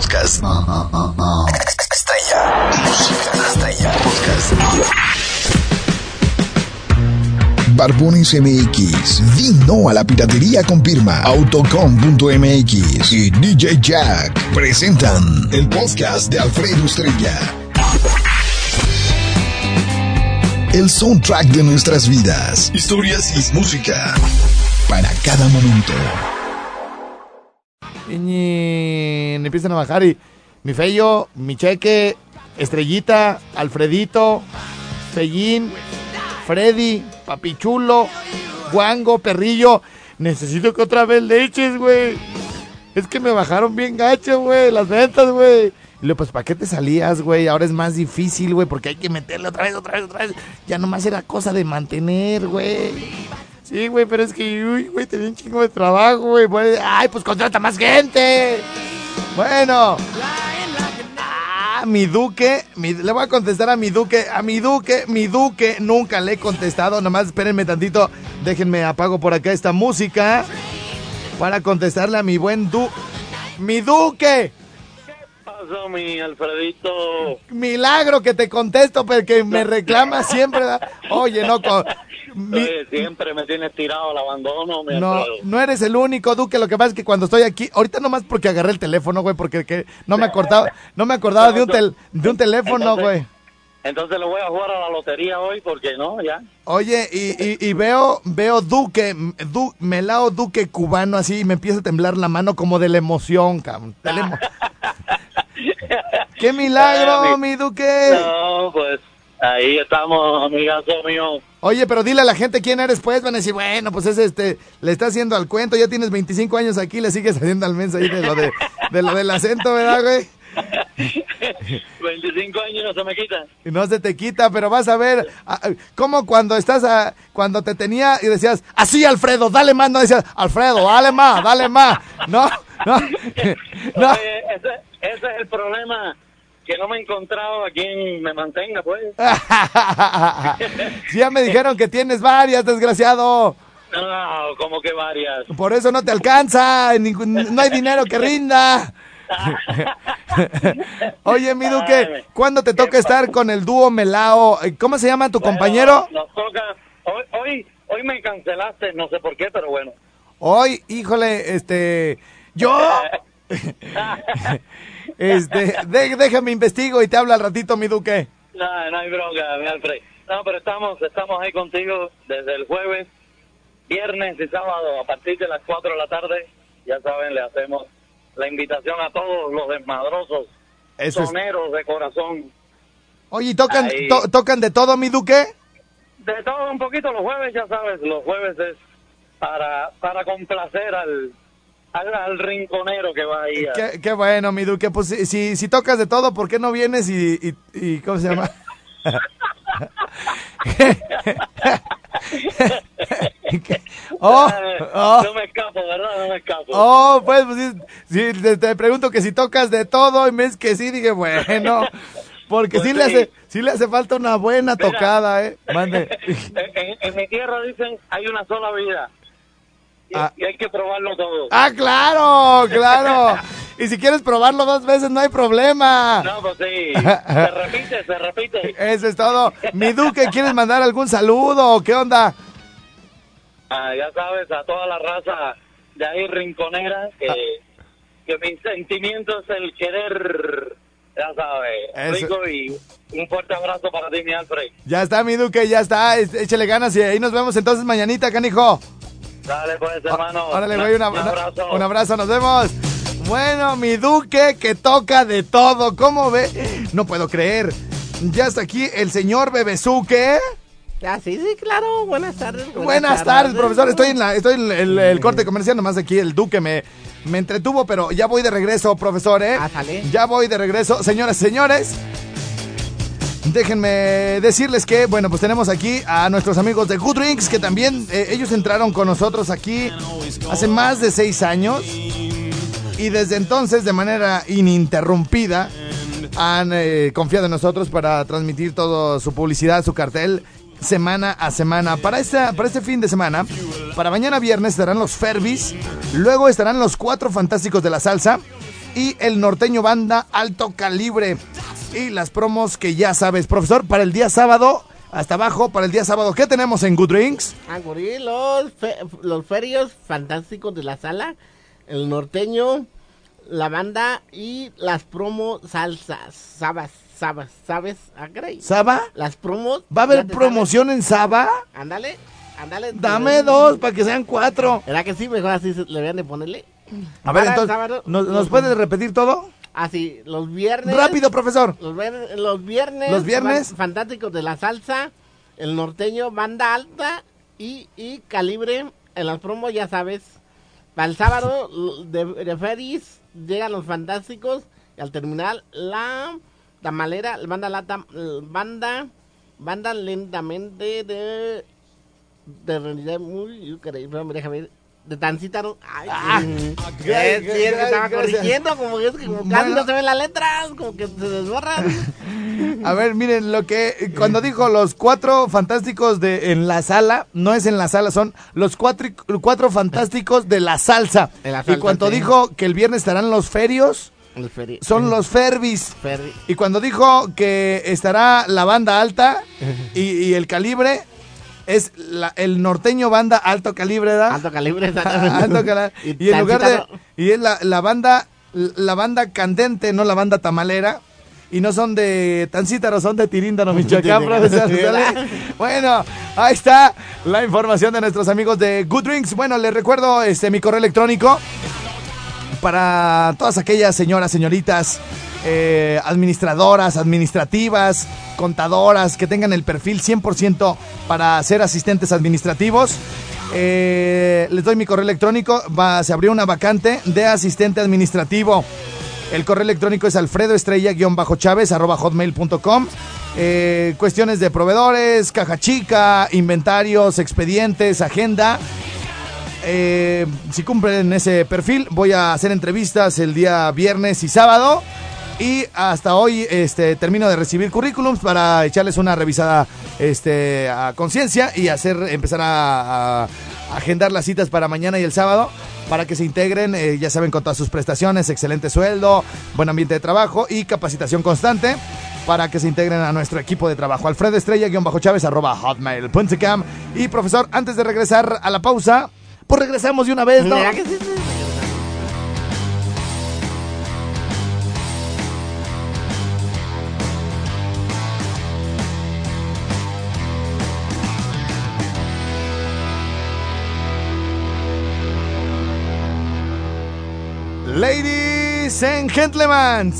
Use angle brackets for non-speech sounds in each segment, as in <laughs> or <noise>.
podcast. Estrella. Podcast. Barbones MX, di no a la piratería con firma Autocom.mx y DJ Jack presentan el podcast de Alfredo Estrella. El soundtrack de nuestras vidas, historias y música para cada momento. Y empiezan a bajar y mi Feyo, mi Cheque, Estrellita, Alfredito, Fellín, Freddy, Papichulo, Guango, Perrillo. Necesito que otra vez le eches, güey. Es que me bajaron bien gacho, güey, las ventas, güey. Y luego, pues, ¿para qué te salías, güey? Ahora es más difícil, güey, porque hay que meterle otra vez, otra vez, otra vez. Ya nomás era cosa de mantener, güey. Sí, güey, pero es que, uy, güey, tenía un chingo de trabajo, güey. Ay, pues contrata más gente. Bueno. Ah, mi duque, le voy a contestar a mi duque, a mi duque, mi duque, nunca le he contestado, nomás espérenme tantito, déjenme apago por acá esta música para contestarle a mi buen du, mi duque. ¿Qué pasó, mi Alfredito? Milagro que te contesto, porque me reclama siempre. Oye, no, siempre me tienes tirado al abandono. no, no eres el único, Duque. Lo que pasa es que cuando estoy aquí, ahorita nomás porque agarré el teléfono, güey, porque no me acordaba, no me acordaba de un, de un teléfono, güey. Entonces le voy a jugar a la lotería hoy porque no, ya. Oye, y, y, veo, veo Duque, du, Melao Duque cubano así y me empieza a temblar la mano como de la emoción, cabrón. <laughs> ¡Qué milagro, mi Duque! No, pues Ahí estamos, amigazo mío. Oye, pero dile a la gente quién eres, pues. Van a decir, bueno, pues es este, le está haciendo al cuento. Ya tienes 25 años aquí, le sigues haciendo al mensaje de lo, de, de lo del acento, ¿verdad, güey? <laughs> 25 años no se me quita. No se te quita, pero vas a ver cómo cuando estás a, cuando te tenía y decías, así Alfredo, dale más, no decías, Alfredo, dale más, dale más. No, no, <laughs> no. ese, ese es el problema que no me he encontrado a quien me mantenga, pues. <laughs> ya me dijeron que tienes varias, desgraciado. No, como que varias. Por eso no te alcanza, no hay dinero que rinda. <laughs> Oye, mi Duque, ¿cuándo te toca estar con el dúo Melao? ¿Cómo se llama tu compañero? Nos toca, hoy, hoy, hoy me cancelaste, no sé por qué, pero bueno. Hoy, híjole, este, yo... <laughs> Este, <laughs> déjame investigo y te habla al ratito, mi duque. No, no hay bronca, mi Alfred. No, pero estamos, estamos ahí contigo desde el jueves, viernes y sábado a partir de las 4 de la tarde. Ya saben, le hacemos la invitación a todos los desmadrosos, soneros de corazón. Oye, ¿tocan, ¿tocan de todo, mi duque? De todo un poquito los jueves, ya sabes, los jueves es para, para complacer al, al, rinconero que va ahí. Qué, bueno, mi Duque. Pues si, si, tocas de todo, ¿por qué no vienes y, y, ¿cómo se llama? <laughs> oh, oh, No me escapo, ¿verdad? No me escapo. Oh, pues, pues si, te, pregunto que si tocas de todo y me es que sí, dije, bueno. Porque pues sí, le hace, sí le hace falta una buena tocada, ¿eh? Mande. <laughs> en mi tierra dicen, hay una sola vida. Ah. Y, hay que probarlo todo. Ah, claro, claro. <laughs> y si quieres probarlo dos veces, no hay problema. No, pues sí. <laughs> Se repite, se repite. Eso es todo. Mi Duque, ¿quieres mandar algún saludo qué onda? Ah, ya sabes, a toda la raza de ahí rinconera, que, ah. que mi sentimiento es el querer, ya sabes, rico y un fuerte abrazo para ti, mi Alfred. Ya está, mi Duque, ya está. Échale ganas y ahí nos vemos entonces mañanita, canijo. Dale pues, hermano. Órale, güey, un abrazo. Un abrazo, nos vemos. Bueno, mi duque que toca de todo. ¿Cómo ve? No puedo creer. Ya está aquí el señor Bebezuque. Ah, sí, sí, claro. Buenas tardes. Buenas, tardes, profesor. Estoy en, la, estoy en el, corte comercial, nomás aquí el duque me, me entretuvo, pero ya voy de regreso, profesor, ¿eh? Ah, sale. Ya voy de regreso. Señoras, señores, Déjenme decirles que, bueno, pues tenemos aquí a nuestros amigos de Good Drinks, que también eh, ellos entraron con nosotros aquí hace más de seis años. Y desde entonces, de manera ininterrumpida, han eh, confiado en nosotros para transmitir toda su publicidad, su cartel, semana a semana. Para, esta, para este fin de semana, para mañana viernes estarán los Ferbis, luego estarán los cuatro fantásticos de la salsa y el norteño banda alto calibre. Y las promos que ya sabes, profesor, para el día sábado, hasta abajo, para el día sábado, ¿qué tenemos en Good Drinks? Angurí, los, fe- los ferios fantásticos de la sala, el norteño, la banda y las promos salsas, sabas, sabas, sabes, ah, caray. ¿Saba? Las promos. ¿Va a haber promoción en Saba? Ándale, ándale. Dame dos para que sean cuatro. ¿Era que sí? Mejor así se- le vean de ponerle. A ver, Para entonces, ¿nos, nos puedes repetir todo? Así, los viernes. Rápido, profesor. Los, vier- los viernes. Los viernes. fan- Fantásticos de la salsa, el norteño, banda alta y, y calibre. En las promos, ya sabes. Para el sábado <laughs> de, de Ferris llegan los fantásticos. Y al terminar, la tamalera, la banda, la tam- banda, banda lentamente de. De realidad muy. espérame, déjame ver. De. Ay, Ah, sí, ok, sí, es que estaba corrigiendo, como que es que como casi no se ven las letras, como que se desborran. <laughs> A ver, miren, lo que cuando dijo los cuatro fantásticos de en la sala, no es en la sala, son los cuatro, cuatro fantásticos de la salsa. De la y cuando sí. dijo que el viernes estarán los ferios, feri- son los Ferbis. Ferri- Y cuando dijo que estará la banda alta y, y el calibre, es la- el norteño banda alto calibre, ¿verdad? Alto calibre. <laughs> Alto calibre. Y Y en lugar de. Y es la, la banda. La banda candente, no la banda tamalera. Y no son de Tancítaro, son de Tiríndaro, <laughs> Michoacán. Bueno, ahí está la información de nuestros amigos de Good Drinks. Bueno, les recuerdo este mi correo electrónico para todas aquellas señoras, señoritas, eh, administradoras, administrativas, contadoras, que tengan el perfil 100% para ser asistentes administrativos. Eh, les doy mi correo electrónico. Se abrió una vacante de asistente administrativo. El correo electrónico es alfredoestrella-chávez arroba hotmail.com. Eh, cuestiones de proveedores, caja chica, inventarios, expedientes, agenda. Eh, si cumplen ese perfil, voy a hacer entrevistas el día viernes y sábado. Y hasta hoy este, termino de recibir currículums para echarles una revisada este, a conciencia y hacer, empezar a, agendar las citas para mañana y el sábado para que se integren, eh, ya saben, con todas sus prestaciones, excelente sueldo, buen ambiente de trabajo y capacitación constante para que se integren a nuestro equipo de trabajo. Alfredo Estrella-Chávez arroba hotmail.com. Y profesor, antes de regresar a la pausa, pues regresamos de una vez, ¿no? Ladies and gentlemen,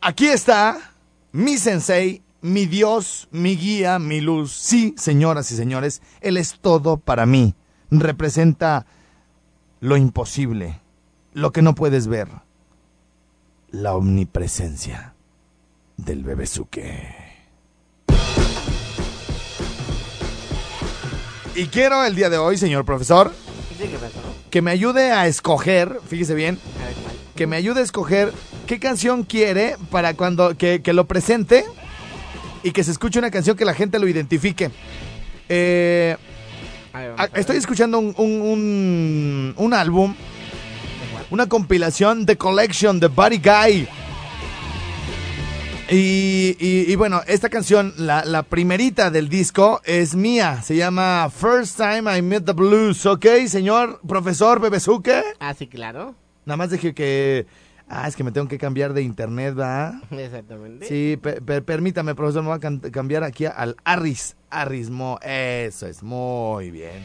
aquí está mi sensei, mi Dios, mi guía, mi luz. Sí, señoras y señores, Él es todo para mí. Representa lo imposible, lo que no puedes ver, la omnipresencia del bebezuque. Y quiero el día de hoy, señor profesor, Sí. Que me ayude a escoger, fíjese bien, que me ayude a escoger qué canción quiere para cuando que, que lo presente y que se escuche una canción que la gente lo identifique. Eh, estoy escuchando un, un, un- un álbum, una compilación de Collection de Buddy Guy. Y, y- y bueno, esta canción, la, la primerita del disco, es mía. Se llama First Time I Met the Blues, ¿ok, señor profesor Bebezuque? Ah, sí, claro. Nada más dije que. Ah, es que me tengo que cambiar de internet, ¿va? Exactamente. Sí, per- per- permítame, profesor, me voy a cambiar aquí al Arris. Arrismo. Eso es, muy bien.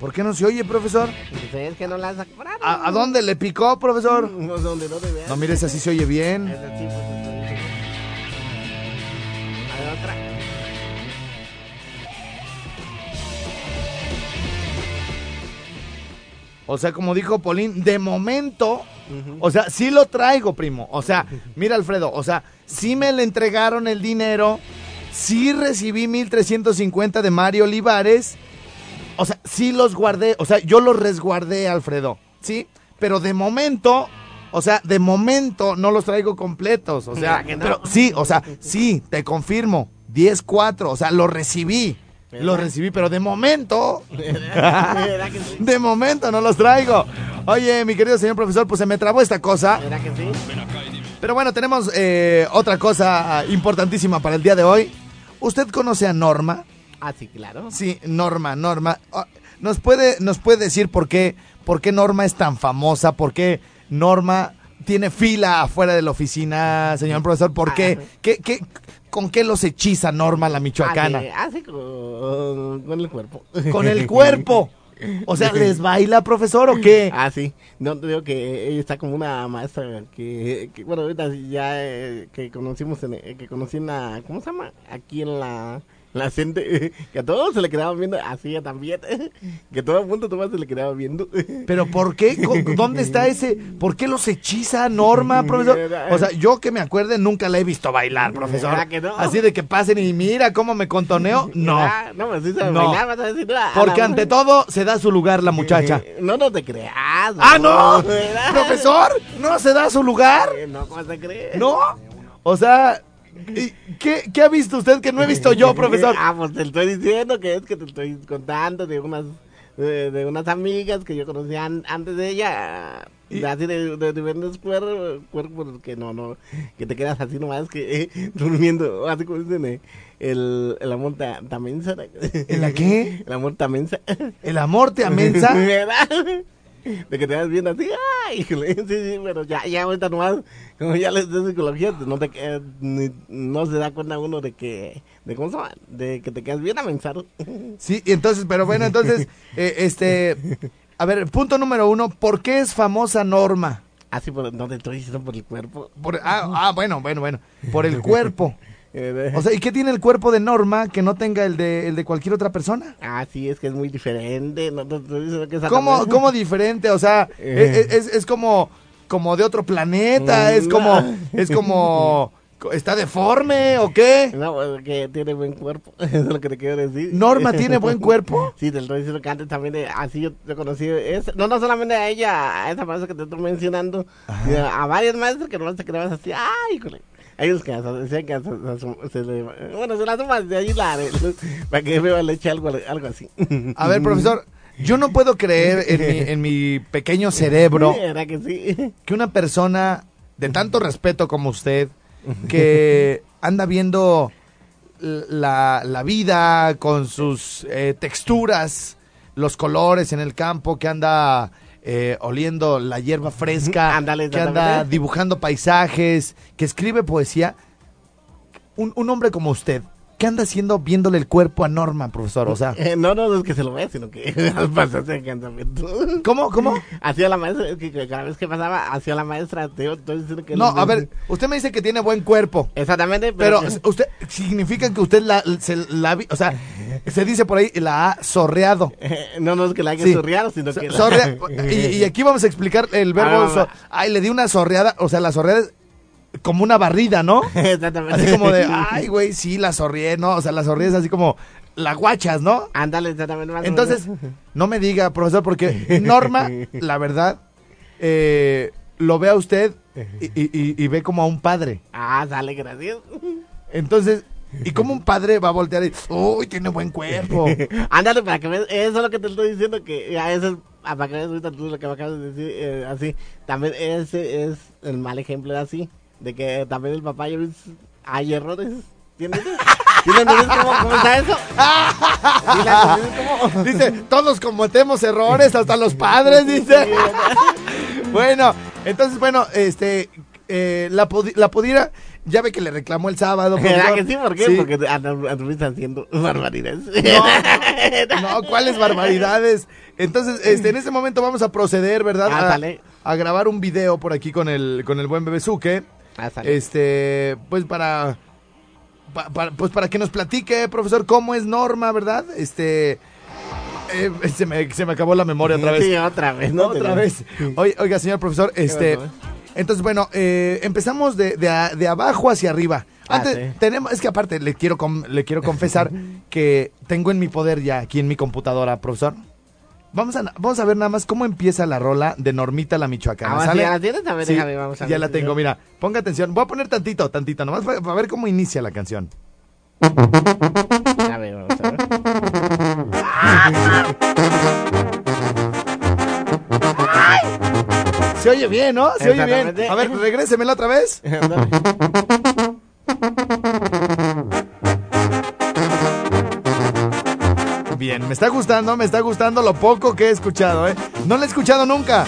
¿Por qué no se oye, profesor? Ustedes que no las. ¿A, a dónde le picó, profesor? No, donde no te veas. No, mire, esa sí se oye bien. Es así, pues, entonces. A ver, otra. O sea, como dijo Polín, de momento, o sea, sí lo traigo, primo. O sea, <laughs> mira, Alfredo, o sea, sí me le entregaron el dinero sí recibí 1350 de Mario Olivares. O sea, sí los guardé. O sea, yo los resguardé, Alfredo. ¿Sí? Pero de momento, o sea, de momento no los traigo completos. O sea, <laughs> pero sí, o sea, sí, te confirmo. 10-4, o sea, los recibí. Los ¿Verdad? recibí, pero de momento, ¿Verdad que sí? <laughs> de momento no los traigo. Oye, mi querido señor profesor, pues se me trabó esta cosa. ¿Verdad que sí? Pero bueno, tenemos eh, otra cosa importantísima para el día de hoy. ¿Usted conoce a Norma? Ah, sí, claro. Sí, Norma, Norma. Ah, ¿Nos puede, nos puede decir por qué, por qué Norma es tan famosa? ¿Por qué Norma tiene fila afuera de la oficina, señor profesor? ¿Por qué? Ah. ¿Qué, qué, con qué los hechiza Norma la michoacana? Así con, con el cuerpo. Con el cuerpo. O sea, ¿les baila, profesor, o qué? Ah, sí. No, te digo que ella está como una maestra que, que, bueno, ahorita ya eh, que conocimos, en, eh, que conocí en la, ¿cómo se llama? Aquí en la, la gente, <laughs> que a todos se le quedaban viendo, así también, <laughs> que todo el mundo Tomás se le quedaba viendo. <laughs> ¿Pero por qué? ¿Dónde está ese? ¿Por qué los hechiza Norma, profesor? O sea, yo que me acuerde nunca la he visto bailar, profesor. ¿Verdad que no? Así de que pasen y mira cómo me contoneo. No. Ah, No, pues sí sabe No. bailar, vas a decir, ah, Porque ante todo se da su lugar la muchacha. Eh, No, no te creas. ¡Ah, no! ¡Profesor! ¿No se da su lugar? Eh, No, ¿cómo se cree? ¿No? O sea, ¿y ¿qué, qué ha visto usted que no he visto yo, <laughs> profesor? Ah, pues te estoy diciendo que es que te estoy contando de unas de, de unas amigas que yo conocía an- antes de ella. Y- Así de, de diferentes cuer- cuerpos que no, no, que te quedas así nomás que eh, <laughs> durmiendo, así como dicen, eh, el, el amor ta- tamensa. ¿El la qué? <laughs> El amor tamensa. ¿El amor te amensa? ¿Verdad? De que te vas viendo así, ay, sí, sí, pero ya, ya ahorita nomás, como ya les de psicología, no te eh, ni- no se da cuenta uno de que, de cómo se llama, de que te quedas bien amensado. Sí, y entonces, pero bueno, entonces, eh, este, a ver, punto número uno, ¿por qué es famosa Norma? Así por, no te estoy diciendo por el cuerpo. Por- ah, ah, bueno, bueno, bueno, por el cuerpo. Eh, O sea, ¿y qué tiene el cuerpo de Norma que no tenga el de, el de cualquier otra persona? ah, sí, es que es muy diferente, no que es ¿Cómo, cómo diferente? O sea, Eh. es, es- es como, como de otro planeta, es como, es como, <laughs> ¿está deforme o qué? No, pues, que tiene buen cuerpo, eso <laughs> es lo que te quiero decir. ¿Norma tiene buen <laughs> cuerpo? Sí, te lo estoy diciendo que antes también, así yo, yo conocí, es, no, no solamente a ella, a esa maestra que te estoy mencionando, sino a varias maestras que no te quedabas así, ay, híjole. Hay unos que hasta decían que hasta se, le, bueno, se la toman de ahí la, para que me le eche algo, algo así. A ver, profesor, yo no puedo creer en mi, en mi pequeño <laughs> cerebro ¿Verdad que sí? <laughs> que una persona de tanto respeto como usted, <laughs> que anda viendo la, la vida con sus eh, texturas, los colores en el campo, que anda eh, oliendo la hierba fresca, que anda dibujando paisajes, que escribe poesía. Un, un hombre como usted, ¿qué anda haciendo viéndole el cuerpo a Norma, profesor? O sea, <laughs> Eh, no, no, no es que se lo vea, sino que <laughs> al pasarse el cansamiento. ¿cómo, cómo? Hacía la maestra, es que, cada vez que pasaba, hacía la maestra, te estoy diciendo que... No, a ver, usted me dice que tiene buen cuerpo. Exactamente, Pero pero... usted significa que usted la, se la o sea, se dice por ahí la ha sorreado. <laughs> Eh, no, no es que la haya Sí. sorreado, sino So- que... la- sorrea- y, y aquí vamos a explicar el verbo. Ah, so- ay, le di una sorreada, o sea, la sorreada es como una barrida, ¿no? <laughs> Exactamente. Así como de, ay, güey, sí, la sorrié, ¿no? O sea, la sorrié es así como la guachas, ¿no? Ándale, exactamente. más Entonces, no me diga, profesor, porque Norma, <laughs> la verdad, eh, lo ve a usted y, y- y- y ve como a un padre. Ah, sale, gracias. Entonces, ¿y cómo un padre va a voltear y, uy, tiene buen cuerpo? <laughs> Ándale, para que veas, eso es lo que te estoy diciendo, que a veces, ah, para que veas ahorita tú lo que me acabas de decir, eh, así, también ese es el mal ejemplo de así, de que también el papá, hay errores, ¿entiendes? ¿Sí lo entiendes cómo, cómo está eso? ¿Sí lo entiendes cómo? Dice, todos cometemos errores, hasta los padres, dice. <laughs> Bueno, entonces, bueno, este, eh, la, la pudiera, ya ve que le reclamó el sábado. ¿Verdad que sí? ¿Por qué? Sí. Porque anduviste haciendo barbaridades. No, ¿cuáles barbaridades? Entonces, este, en este momento vamos a proceder, ¿verdad? Ah, A, grabar un video por aquí con el, con el buen Bebezuque. Este, pues para, pa- para- pues para que nos platique, profesor, cómo es Norma, ¿verdad? Este, eh, se, me, se me acabó la memoria otra vez. Sí, otra vez, ¿no? otra vez. Oiga, oiga, señor profesor, este, eh? entonces, bueno, eh, empezamos de, de a- de abajo hacia arriba. Antes, Ah, sí. tenemos, es que aparte le quiero, com- le quiero confesar <laughs> que tengo en mi poder ya aquí en mi computadora, profesor. Vamos a, vamos a ver nada más cómo empieza la rola de Normita la Michoacana. Sí, ¿sale? ¿ya la tienes? Ver, Sí, déjame, vamos a ya ver la si tengo, mira. Ponga atención. Voy a poner tantito, tantito, nomás para, para ver cómo inicia la canción. A ver, vamos a ver. Se oye bien, ¿no? Se oye bien. A ver, regrésemela otra vez. <laughs> me está gustando, me está gustando lo poco que he escuchado, ¿eh? No la he escuchado nunca.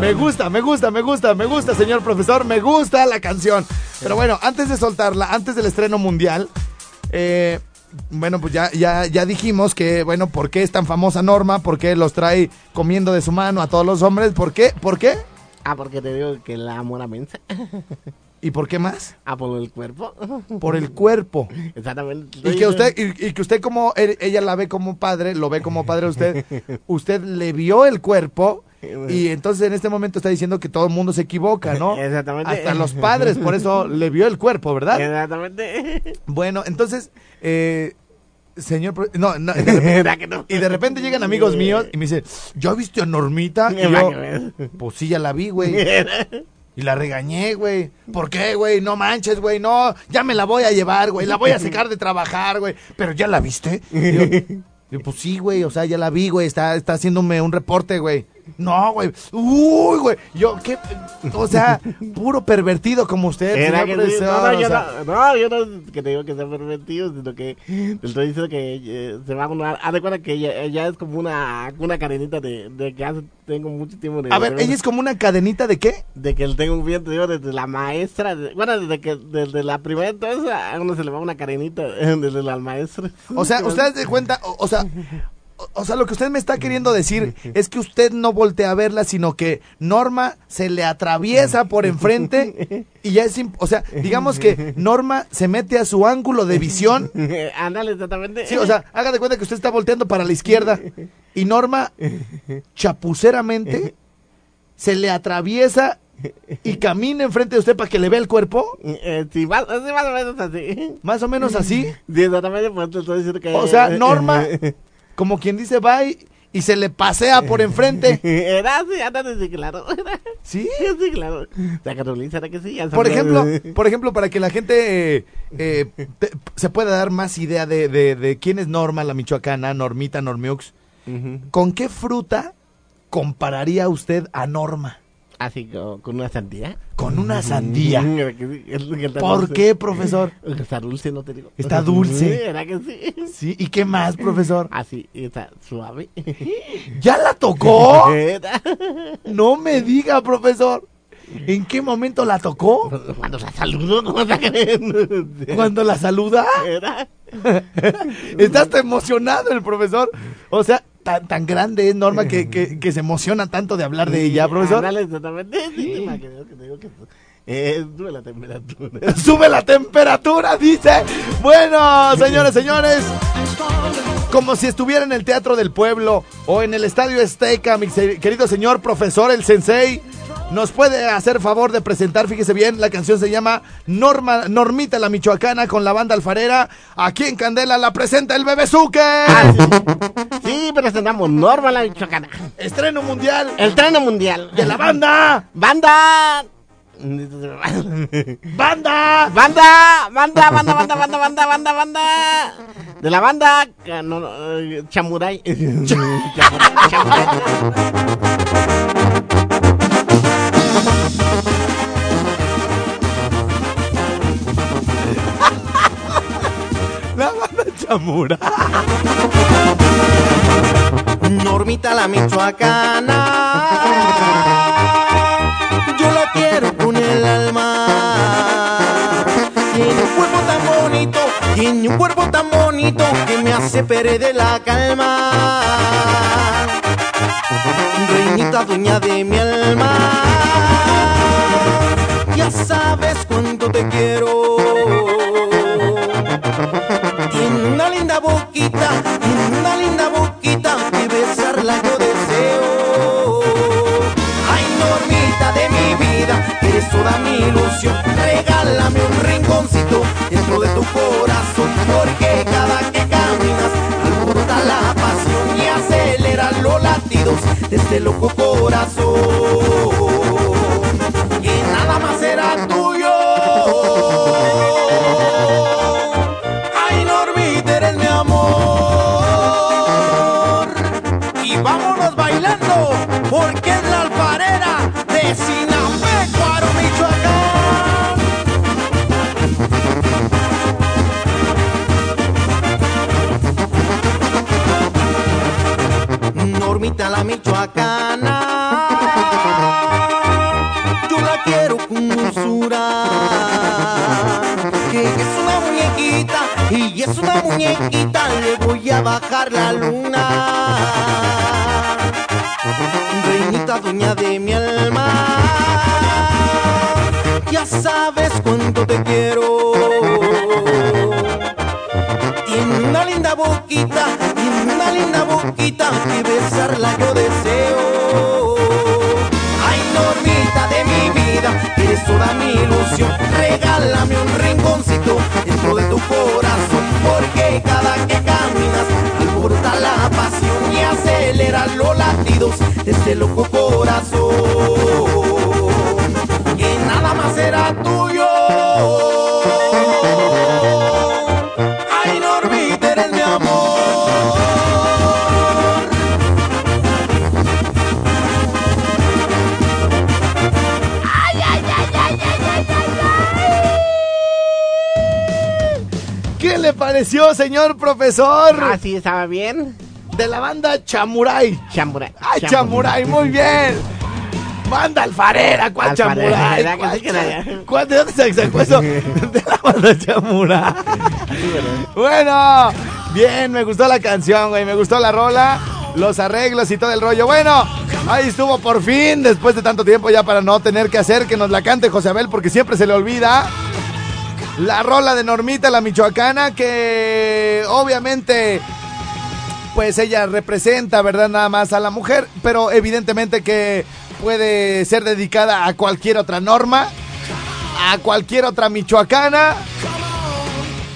Me gusta, me gusta, me gusta, me gusta, señor profesor, me gusta la canción. Pero bueno, antes de soltarla, antes del estreno mundial, eh, bueno, pues ya, ya, ya dijimos que, bueno, ¿por qué es tan famosa Norma? ¿Por qué los trae comiendo de su mano a todos los hombres? ¿Por qué? ¿Por qué? Ah, porque te digo que la amo la mensa. ¿Y por qué más? Ah, por el cuerpo. <laughs> Por el cuerpo. Exactamente. Y que usted, y, y que usted como él- ella la ve como padre, lo ve como padre usted, <laughs> usted le vio el cuerpo y entonces en este momento está diciendo que todo el mundo se equivoca, ¿no? <laughs> Exactamente. Hasta los padres, por eso le vio el cuerpo, ¿verdad? Exactamente. Bueno, entonces, eh, señor, no, no, de repente- ¿Verdad que no? y de repente llegan amigos míos y me dicen, ¿yo viste a Normita? Y ¿Verdad yo, pues sí, ya la vi, güey. Y la regañé, güey. ¿Por qué, güey? No manches, güey. No, ya me la voy a llevar, güey. La voy a sacar de trabajar, güey. Pero ya la viste. Yo, <laughs> yo, pues sí, güey. O sea, ya la vi, güey. Está, está haciéndome un reporte, güey. No, güey. Uy, güey. Yo, ¿qué? O sea, puro pervertido como usted, Era que profesor, No, yo sea. no, no, yo no que te digo que sea pervertido, sino que te estoy diciendo que eh, se va a una. Haz de cuenta que ella, ella es como una, una cadenita de, de que hace, tengo mucho tiempo de. A ver, de- ella es como una cadenita de qué? De que tengo un bien, te digo, desde la maestra. de- bueno, desde que desde la primera entonces a uno se le va una cadenita <laughs> desde la maestra. O sea, <laughs> usted se cuenta, o, o sea, o, sea, lo que usted me está queriendo decir es que usted no voltea a verla, sino que Norma se le atraviesa por enfrente y ya es, o sea, digamos que Norma se mete a su ángulo de visión. <laughs> Ándale, exactamente. Sí, o sea, haga de cuenta que usted está volteando para la izquierda y Norma chapuceramente se le atraviesa y camina enfrente de usted para que le vea el cuerpo, Eh, sí, más, sí, más o menos así. más o menos así. Sí, exactamente, pues te estoy diciendo que. O sea, Norma, como quien dice bye, y se le pasea por enfrente. <laughs> Era así, ándale, <laughs> sí, claro. ¿Sí? Sí, claro. La Carolina, ¿será que sí? Ya Por ejemplo, por ejemplo, para que la gente eh, eh, te- se pueda dar más idea de, de- de quién es Norma, la michoacana, Normita, Normiux. ¿con qué fruta compararía usted a Norma? Así con, con una sandía. Con una sandía. <laughs> ¿Por qué, profesor? <laughs> Está dulce, no te digo. Está dulce. ¿Era que sí? Sí, ¿y qué más, profesor? <laughs> Así, está suave. ¿Ya la tocó? No me diga, profesor. ¿En qué momento la tocó? Cuando la saludo, ¿cómo está creyendo? ¿Cuando la saluda? Era. Está hasta emocionado el profesor. O sea, tan, tan grande es Norma que, que- <laughs> que se emociona tanto de hablar de ella, profesor. Sí, que eh, sube la temperatura. <laughs> Sube la temperatura, dice. Bueno, señores, <laughs> señores. Como si estuviera en el Teatro del Pueblo o en el Estadio Azteca, mi querido señor profesor, el sensei, nos puede hacer favor de presentar, fíjese bien, la canción se llama Norma, Normita la Michoacana con la banda alfarera. Aquí en Candela la presenta el Bebezuque. Ah, sí. Sí, presentamos Norma la Michoacana. Estreno mundial El treno mundial. de la banda. Banda. ¡Banda! Banda, banda, banda, banda, banda, banda, banda, banda. De la banda no, no, eh, Chamuray. <laughs> Chamuray, Chamuray. Chamura. Normita la michoacana. Yo la quiero con el alma. Tiene un cuerpo tan bonito, tiene un cuerpo tan bonito que me hace perder la calma. Reinita dueña de mi alma. Ya sabes cuánto te quiero. toda mi ilusión. Regálame un rinconcito dentro de tu corazón, porque cada que caminas alborota la pasión y acelera los latidos de este loco corazón. Bajar la luna. Reinita dueña de mi alma. Ya sabes cuánto te quiero. Tiene una linda boquita, tiene una linda boquita que besarla yo y acelera los latidos de este loco corazón. Que nada más será tuyo. Ay, eres mi amor. ¿Qué le pareció, señor profesor? Ah, sí, estaba bien. De la banda Chamuray. Chamuray. ¡Ay, Chamuray! Muy bien. Banda alfarera, ¿cuál Chamuray? ¿verdad que ¿Cuál ¿De dónde se sacó eso? <laughs> De la banda Chamuray. Bueno, bien, me gustó la canción, güey. Me gustó la rola, los arreglos y todo el rollo. Bueno, ahí estuvo por fin, después de tanto tiempo ya para no tener que hacer que nos la cante José Abel, porque siempre se le olvida. La rola de Normita, la michoacana, que obviamente, pues ella representa, ¿verdad? Nada más a la mujer, pero evidentemente que puede ser dedicada a cualquier otra norma, a cualquier otra michoacana.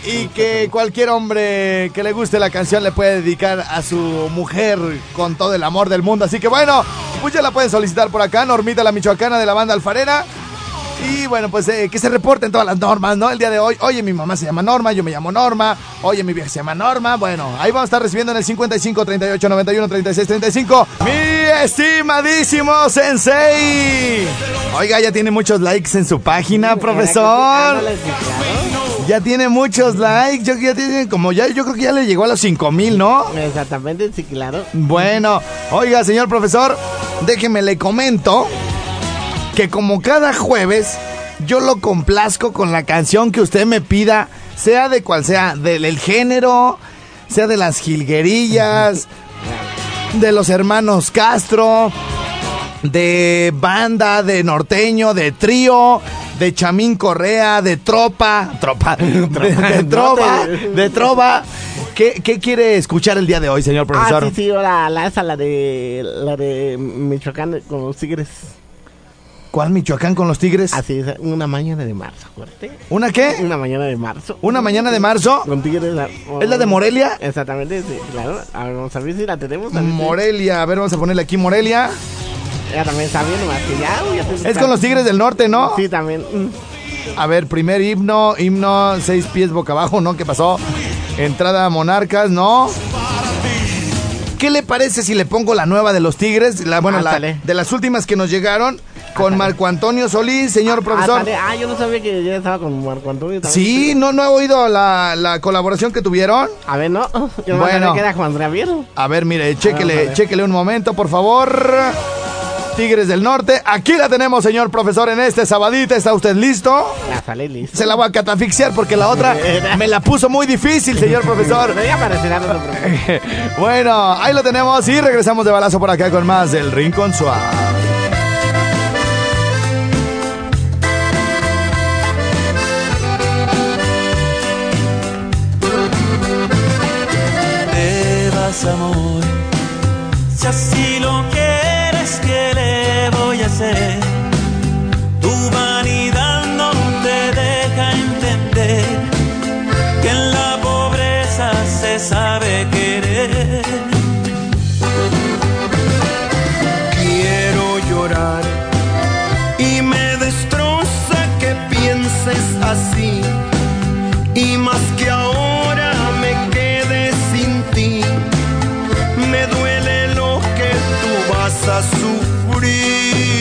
Y que cualquier hombre que le guste la canción le puede dedicar a su mujer con todo el amor del mundo. Así que bueno, pues ya la pueden solicitar por acá, Normita la Michoacana de la banda Alfarera. Y bueno, pues eh, que se reporten todas las normas, ¿no? El día de hoy, oye, mi mamá se llama Norma, yo me llamo Norma, oye, mi vieja se llama Norma. Bueno, ahí vamos a estar recibiendo en el 55 38 91 36 35. Mi estimadísimo Sensei. Oiga, ya tiene muchos likes en su página, profesor. Ya tiene muchos likes, yo, ya tiene como ya, yo creo que ya le llegó a los 5 mil, ¿no? Exactamente, sí, claro. Bueno, oiga, señor profesor, déjeme le comento que como cada jueves yo lo complazco con la canción que usted me pida, sea de cual sea, del el género, sea de las jilguerillas, <laughs> de los hermanos Castro, de banda, de norteño, de trío, de Chamín Correa, de tropa, tropa, <laughs> de, de trova, de trova. ¿Qué, ¿Qué quiere escuchar el día de hoy, señor profesor? Ah, sí, sí, la, la esa, la de, la de Michoacán con los tigres. ¿Cuál Michoacán con los Tigres? Así es, una mañana de marzo, acuérdate. ¿Una qué? Una mañana de marzo. ¿Una mañana de marzo? Con tigres. ¿Es la de Morelia? Exactamente, sí, claro. A ver, vamos a ver si la tenemos. a Morelia, a ver, vamos a ponerle aquí Morelia. Ella también está bien, nomás que ya, ya Es con los Tigres del Norte, ¿no? Sí, también. mm. A ver, primer himno, himno, seis pies boca abajo, ¿no? ¿Qué pasó? Entrada a Monarcas, ¿no? ¿Qué le parece si le pongo la nueva de los Tigres? La, bueno, la, de las últimas que nos llegaron con Marco Antonio Solís, señor profesor. Ah, ah, yo no sabía que ya estaba con Marco Antonio también. Sí, no, no he oído la, la colaboración que tuvieron. A ver, no. <laughs> Yo no Bueno. que era Juan Javier. A ver, mire, vamos a chéquele, ver. chéquele un momento, por favor. Tigres del Norte, aquí la tenemos, señor profesor, en este sabadita. ¿Está usted listo? Ya sale listo. Se la voy a catafixiar porque la otra <laughs> me la puso muy difícil, señor profesor. <laughs> Bueno, ahí lo tenemos y regresamos de balazo por acá con más del Rincón Suave. Si así lo quieres, ¿qué le voy a hacer? Tu vanidad no te deja entender Que en la pobreza sabe querer. Quiero llorar y me destroza que pienses así. Y más que ahora tú vas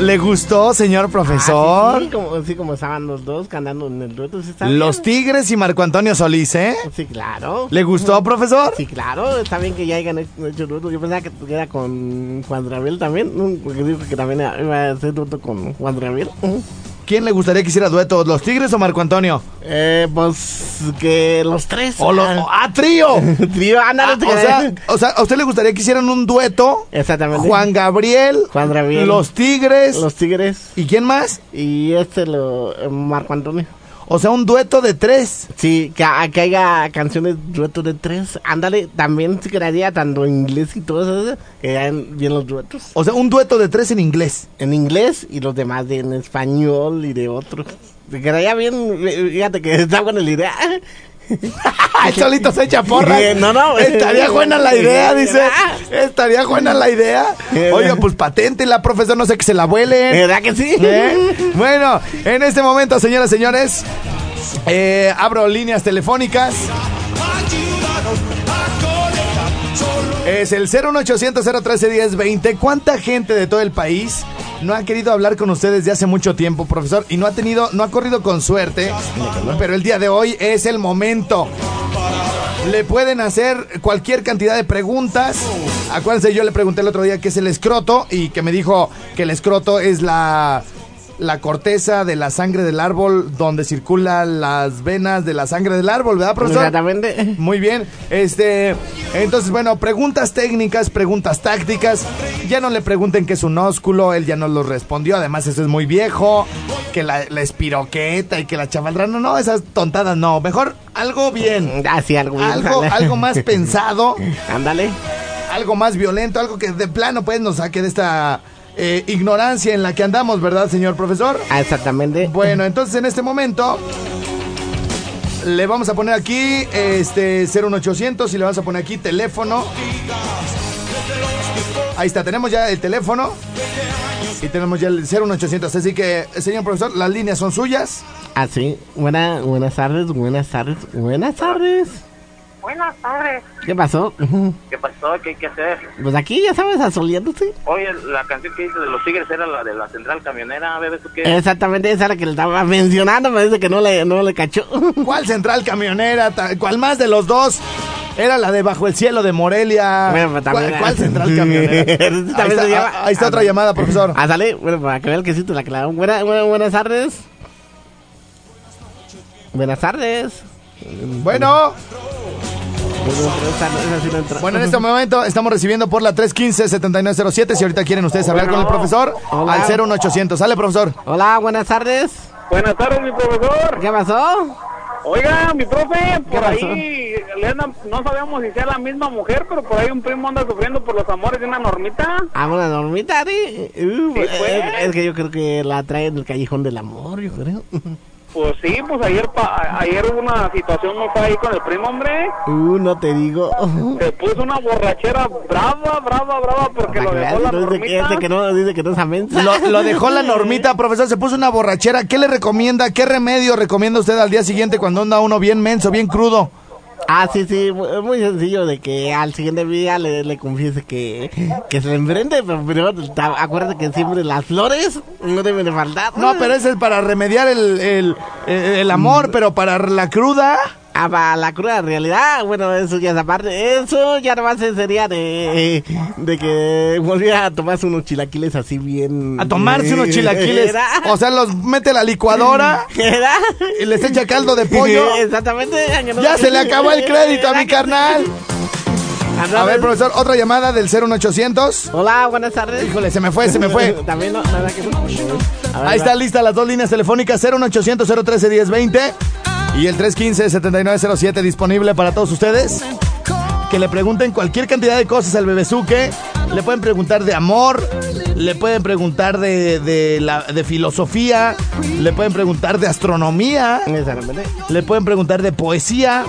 ¿le gustó, señor profesor? Ah, sí, como, sí, como estaban los dos cantando en el dueto. sí. Los Tigres y Marco Antonio Solís, ¿eh? Sí, claro. ¿Le gustó, profesor? Sí, claro, está bien que ya hayan hecho dueto. Yo pensaba que era con Juan Draviel también, porque dijo que también iba a hacer dueto con Juan Draviel. ¿Quién le gustaría que hiciera dueto? ¿Los Tigres o Marco Antonio? Eh, pues que los tres. O los, ah, ¡Ah, trío! <laughs> Trío, ándale, Ah, o, sea, o sea, ¿a usted le gustaría que hicieran un dueto? Exactamente. Juan Gabriel, Juan Gabriel. los Tigres, Los Tigres ¿y quién más? y este lo eh, Marco Antonio. O sea, un dueto de tres. Sí, que, que haya canciones duetos de tres. Ándale, también se quedaría tanto en inglés y todo eso, que hayan bien los duetos. O sea, un dueto de tres en inglés. En inglés y los demás de en español y de otros. Se quedaría bien, fíjate que está buena la idea. Solito se echa porras. Eh, no, no. <laughs> Estaría buena la idea, dice. Estaría buena la idea. Eh, Oiga, pues patente la profesor, no sé que se la vuelen. ¿Verdad que sí? ¿Eh? Bueno, en este momento, señoras y señores, eh, abro líneas telefónicas. Es el 01800 013 1020. ¿Cuánta gente de todo el país no ha querido hablar con ustedes de hace mucho tiempo, profesor? Y no ha tenido, no ha corrido con suerte. Pero el día de hoy es el momento. Le pueden hacer cualquier cantidad de preguntas. Acuérdense, yo le pregunté el otro día qué es el escroto y que me dijo que el escroto es la, la corteza de la sangre del árbol donde circulan las venas de la sangre del árbol, ¿verdad, profesor? Exactamente. Muy bien. Este, entonces, bueno, preguntas técnicas, preguntas tácticas. Ya no le pregunten qué es un ósculo, él ya no lo respondió. Además, eso es muy viejo. Que la, la espiroqueta y que la chavaldra. No, no, esas tontadas no. Mejor algo bien. Así, algo bien. Algo, algo más <laughs> pensado, Ándale. algo más violento, algo que de plano pues nos saque de esta eh, ignorancia en la que andamos, ¿verdad, señor profesor? Ah, exactamente. Bueno, entonces en este momento le vamos a poner aquí este 01800 y le vamos a poner aquí teléfono. Ahí está, tenemos ya el teléfono y tenemos ya el 01800. Así que, señor profesor, las líneas son suyas. Ah, sí. Buena, buenas tardes, buenas tardes, buenas tardes. Buenas tardes. ¿Qué pasó? ¿Qué pasó? ¿Qué hay que hacer? Pues aquí, ya sabes, asoleándose. Oye, la canción que dice de los tigres era la de la central camionera, bebé, ¿tú qué? Exactamente, esa es la que le estaba mencionando, me dice que no le, no le cachó. <laughs> ¿Cuál central camionera? ¿Cuál más de los dos? Era la de Bajo el Cielo de Morelia. Bueno, pues, también- ¿Cuál, cuál central <laughs> camionera? <laughs> Ahí, está, ah, ahí está otra llamada, profesor. Ah, sale, bueno, para que vea el que sí te la clavo. Buena, buena- buenas tardes. Buenas tardes. Bueno, bueno, en este momento estamos recibiendo por la 315-7907. Si ahorita quieren ustedes hablar con el profesor, Hola. al 01800. Sale, profesor. Hola, buenas tardes. Buenas tardes, mi profesor. ¿Qué pasó? Oiga, mi profe, por ahí andan- no sabemos si sea la misma mujer, pero por ahí un primo anda sufriendo por los amores de una normita. Ah, una normita, ¿sí? Uh, Sí, pues. es, es que yo creo que la trae en el callejón del amor, yo creo. <laughs> Pues sí, pues ayer pa- ayer hubo una situación no fue ahí con el primo, hombre. Uh, no te digo. <laughs> Se puso una borrachera brava, brava, brava porque lo dejó la normita. dice que no, dice que no es. Lo, lo dejó la <laughs> normita, profesor. Se puso una borrachera. ¿Qué le recomienda? ¿Qué remedio recomienda usted al día siguiente cuando anda uno bien menso, bien crudo? Ah, sí, sí, muy sencillo de que al siguiente día le, le confiese que, que se le enfrente, pero primero acuérdate que siempre las flores no deben de faltar. No, pero ese es para remediar el, el, el- el amor, pero para la cruda. Ah, para la cruda realidad, bueno, eso ya es aparte, eso ya nomás sería de, de que volviera a tomarse unos chilaquiles así bien... A tomarse unos chilaquiles. ¿Era? O sea, los mete a la licuadora <laughs> ¿Era? y les echa caldo de pollo. <laughs> Exactamente. Ya se le acabó el <laughs> crédito a mi carnal. A ver, profesor, otra llamada del 01800. Hola, buenas tardes. Híjole, se me fue, se me fue. También no, nada que. A ver, Ahí va. está lista las dos líneas telefónicas 01800 013 1020 y el 315 7907 disponible para todos ustedes. Que le pregunten cualquier cantidad de cosas al bebezuque. Le pueden preguntar de amor, le pueden preguntar de, de, de filosofía, le pueden preguntar de astronomía, le pueden preguntar de poesía,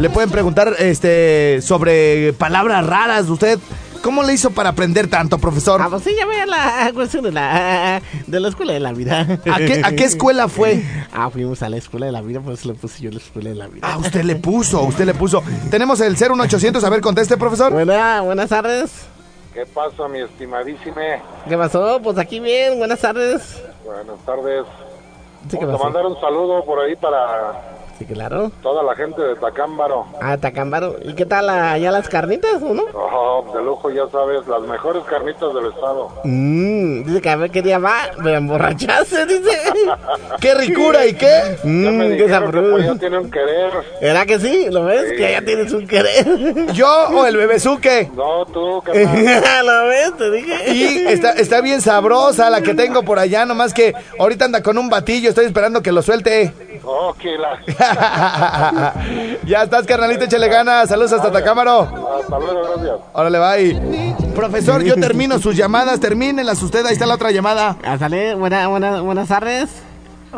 le pueden preguntar este sobre palabras raras. ¿Usted cómo le hizo para aprender tanto, profesor? Ah, pues sí, ya veía la <laughs> cuestión de la, de la escuela de la vida. ¿A qué, a qué escuela fue? Ah, fuimos a la escuela de la vida, por eso le puse yo la escuela de la vida. Ah, usted le puso, usted le puso. Tenemos el 01800, a ver, conteste, profesor. Buena, buenas tardes. ¿Qué pasa, mi estimadísime? ¿Qué pasó? Pues aquí bien, buenas tardes. Buenas tardes. Sí, ¿qué Vamos a pasó? mandar un saludo por ahí para Sí, claro. toda la gente de Tacámbaro. Ah, Tacámbaro. ¿Y qué tal allá las carnitas, o no? Oh, de lujo, ya sabes, las mejores carnitas del estado. Mmm, dice que a ver qué día va, me emborrachaste, dice. <laughs> ¡Qué ricura y qué! Ya Mmm, qué que sabroso. tiene un querer. ¿Era que sí? ¿Lo ves? Que ya tienes un querer. <laughs> ¿Yo o el bebezuque? No, tú, carnal. <laughs> ¿Lo ves? Te dije. Y está, está bien sabrosa la que tengo por allá, nomás que ahorita anda con un batillo, estoy esperando que lo suelte. Oh, que la... <laughs> ya estás, carnalito, échale ganas. Saludos hasta Tacámaro. Hasta luego, gracias. Órale, bye. Profesor, yo termino sus llamadas, termínenlas usted, ahí está la otra llamada. Sale, buena, buena, buenas tardes.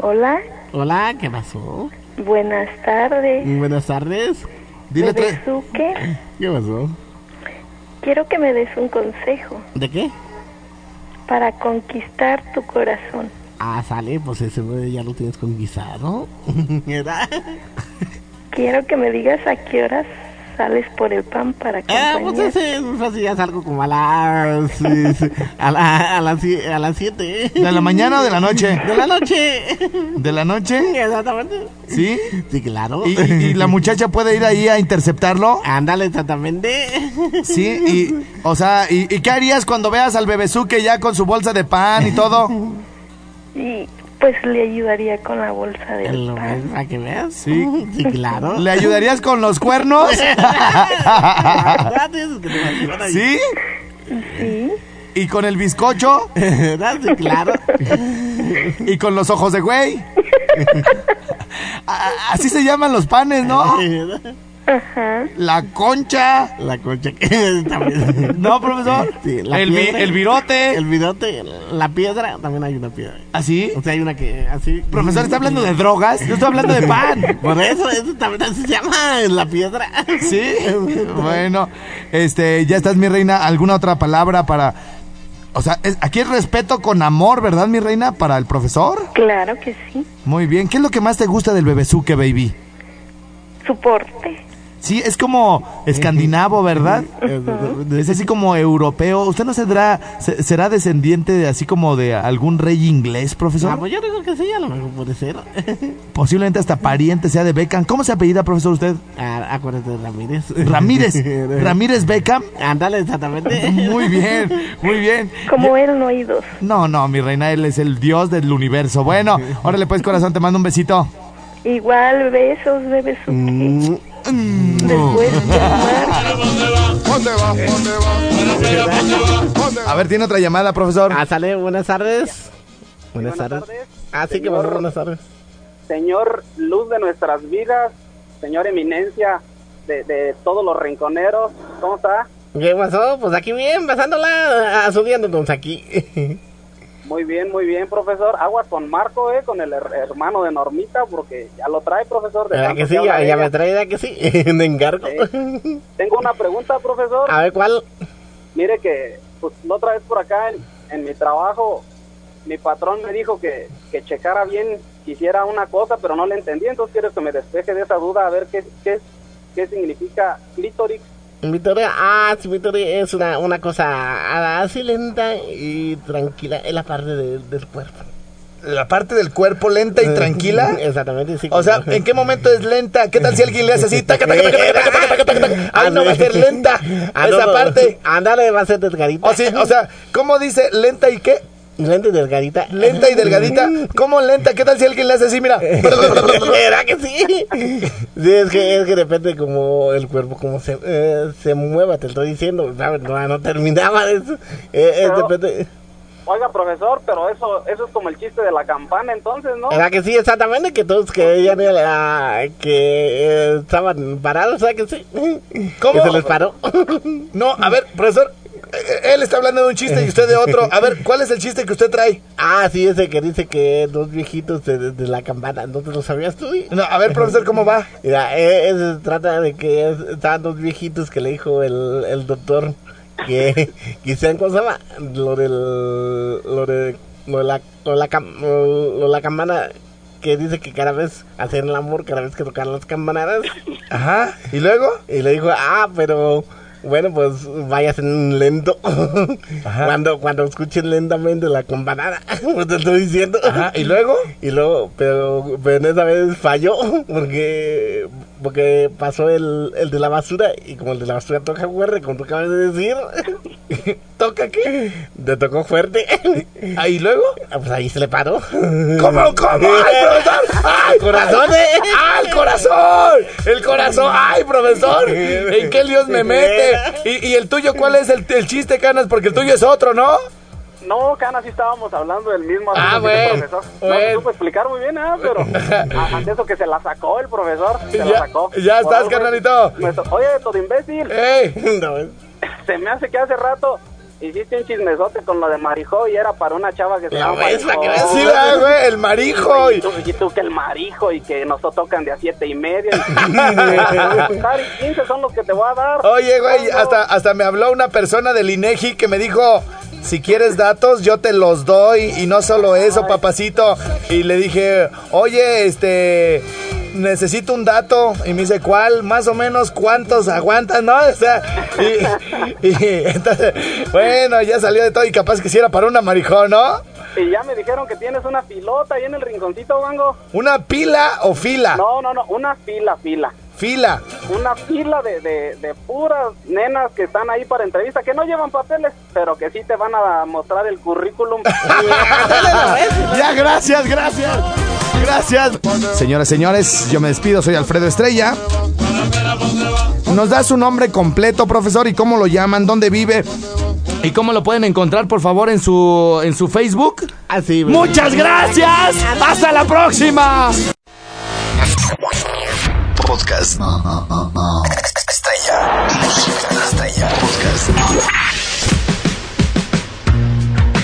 Hola, Hola, ¿qué pasó? buenas tardes. Buenas tardes. Dile tres. ¿Qué pasó? quiero que me des un consejo ¿De qué? para conquistar tu corazón. Ah, sale, pues ese güey ya lo tienes conquistado. <laughs> ¿Verdad? Quiero que me digas a qué horas sales por el pan para Ah, pues ese es muy fácil, ya salgo como a las... sí, sí, a, la- a las a las 7. ¿De la mañana o de la noche? De la noche. ¿De la noche? Exactamente. ¿Sí? Sí, claro. ¿Y, y- y la muchacha puede ir ahí a interceptarlo? Ándale, exactamente. Sí, y, o sea, ¿y, y qué harías cuando veas al bebezuque ya con su bolsa de pan y todo? <laughs> Y pues le ayudaría con la bolsa del Lo ves, pan. para que veas. Sí. Sí, claro. ¿Le ayudarías con los cuernos? <laughs> ¿Sí? Sí, ¿Y con el bizcocho? <laughs> Sí, claro. <laughs> ¿Y con los ojos de güey? A- Así se llaman los panes, ¿no? Ajá. La concha. La concha que <laughs> también. No, profesor. Sí, la el, vi- piedra. el virote. El virote, la piedra, también hay una piedra. ¿Así? O sea, hay una que así. Profesor, ¿está hablando de drogas? Yo estoy hablando de <laughs> pan. Por eso, eso también así se llama la piedra. ¿Sí? <laughs> Bueno, este, ya estás, mi reina. ¿Alguna otra palabra para...? O sea, es- aquí es respeto con amor, ¿verdad, mi reina? Para el profesor. Claro que sí. Muy bien. ¿Qué es lo que más te gusta del bebezuque, baby? Su porte. Sí, es como escandinavo, ¿verdad? <laughs> Es así como europeo. ¿Usted no será, se- será descendiente de así como de algún rey inglés, Ah, profesor? pues yo digo que sí, a lo mejor puede ser. <laughs> Posiblemente hasta pariente sea de Beckham. ¿Cómo se apellida, profesor, usted? Ah, acuérdate de Ramírez. Ramírez. <laughs> Ramírez Beckham. Ándale, exactamente. Muy bien, muy bien. Como él no hay dos. No, no, mi reina, él es el dios del universo. Bueno, órale pues, corazón, te mando un besito. Igual besos, bebés. Mm, de amar. ¿Dónde va? ¿Dónde va? A ver, tiene otra llamada, profesor. Ah, sale, buenas tardes. Buenas, Buenas tardes. tardes. Ah, sí, que buenas tardes. Señor Luz de nuestras vidas, señor Eminencia de, de todos los rinconeros, ¿cómo está? ¿Qué pasó? Pues aquí bien, pasándola, ah, subiéndonos aquí. <laughs> Muy bien, muy bien, profesor. Aguas con Marco, eh, con el her- hermano de Normita, porque ya lo trae, profesor. de ¿Verdad tanto que sí? Ya, me trae, ¿verdad que sí? <laughs> De encargo. Sí. Tengo una pregunta, profesor. A ver, ¿cuál? Mire que, pues, la otra vez por acá en, en mi trabajo, mi patrón me dijo que, que checara bien, que hiciera una cosa, pero no le entendí, entonces quiero que me despeje de esa duda, a ver qué, qué, qué significa clítoris. Victoria, ah, sí, Victoria es una, una cosa así lenta y tranquila en la parte de- del cuerpo. La parte del cuerpo lenta y tranquila. <laughs> Exactamente, sí. O sea, ¿en qué momento es lenta? ¿Qué tal si alguien le hace así? Taca, taca, taca, taca, taca, taca, taca, taca? Ay, no va a ser lenta Ah, esa parte. <laughs> Ándale, va a ser delgadita. O, sí, o sea, ¿cómo dice lenta y qué? Lenta y delgadita. Lenta y delgadita. ¿Cómo lenta? ¿Qué tal si alguien le hace así? Mira. <laughs> ¿Verdad que sí? Sí, es que, es que depende como el cuerpo, como se, eh, se mueva, te estoy diciendo. ¿sabes? No, no terminaba de eso. Eh. Oiga, profesor, pero eso eso es como el chiste de la campana, entonces, ¿no? ¿Verdad que sí? Exactamente, que todos creían eh, que eh, estaban parados, ¿sabes que sí? ¿Cómo? Que se les paró. No, a ver, profesor. Eh, Él está hablando de un chiste y usted de otro. A ver, ¿cuál es el chiste que usted trae? ah, sí, ese que dice que dos viejitos de, de- de la campana, ¿no te lo sabías tú? No, a ver, profesor, ¿cómo va? Mira, eh, se trata de que es- estaban dos viejitos que le dijo el, el doctor que <laughs> quisieran, ¿cómo se llama? Lo del, lo de, lo de la, lo de la, cam- lo de la campana que dice que cada vez hacían el amor, cada vez que tocaban las campanadas. Ajá. ¿Y luego? Y le dijo, ah, pero bueno, pues vayas en lento. <laughs> Ajá. Cuando, cuando escuchen lentamente la campanada, <laughs> pues te estoy diciendo. Ajá. ¿Y luego? Y luego, pero, pero en esa vez falló, porque, porque pasó el, el de la basura, y como el de la basura toca fuerte, como tú acabas de decir, <laughs> ¿Toca qué? te tocó fuerte. <laughs> Ah, ¿Y luego? Ah, Pues ahí se le paró. ¿Cómo, <laughs> cómo? ¡Ay, profesor! ¡Ay, corazón, eh! ¡Ay, el corazón! ¡El corazón! ¡Ay, profesor! ¿En qué Dios me mete? ¿Y, y el tuyo cuál es el, el chiste, Canas? Porque el tuyo es otro, ¿no? No, Cana, sí estábamos hablando del mismo Ah, bueno, profesor. No bueno. me supo explicar muy bien, ¿ah? Pero <laughs> ante eso que se la sacó el profesor, se Ya- la sacó. ya Por estás, carnalito. Oye, todo imbécil, ¡Ey! <laughs> No, <laughs> se me hace que hace rato hiciste un chismesote con lo de Marijo y era para una chava que se La llama Marijo. Sí, güey, el marijo. Y tú, y tú que el marijo y que nos tocan de a siete y media. Y, y 15 son los que te voy a dar. Oye, güey, hasta, hasta me habló una persona del INEGI que me dijo, si quieres datos, yo te los doy. Y no solo eso, papacito. Y le dije, oye, este, necesito un dato. Y me dice, ¿cuál? Más o menos, ¿cuántos aguantan, no? <laughs> O sea, y, y entonces, bueno, ya salió de todo y capaz que si era para una marijón, ¿no? Y ya me dijeron que tienes una pilota ahí en el rinconcito, Wango. ¿Una pila o fila? No, no, no, una fila, fila. Fila. Una fila de, de, de puras nenas que están ahí para entrevista, que no llevan papeles, pero que sí te van a mostrar el currículum. <laughs> Ya, gracias, gracias. Gracias. Señoras, señores, yo me despido, soy Alfredo Estrella. Nos da su nombre completo, profesor, y cómo lo llaman, dónde vive y cómo lo pueden encontrar, por favor, en su en su Facebook. Así, Muchas gracias. Hasta la próxima. Podcast. Estrella. Música estrella. Podcast.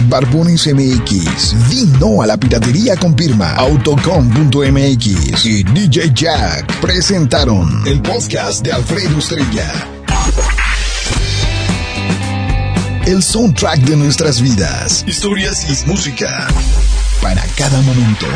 Barbones MX, vino a la piratería con firma Autocom.mx y DJ Jack presentaron el podcast de Alfredo Estrella. El soundtrack de nuestras vidas, historias y música para cada momento.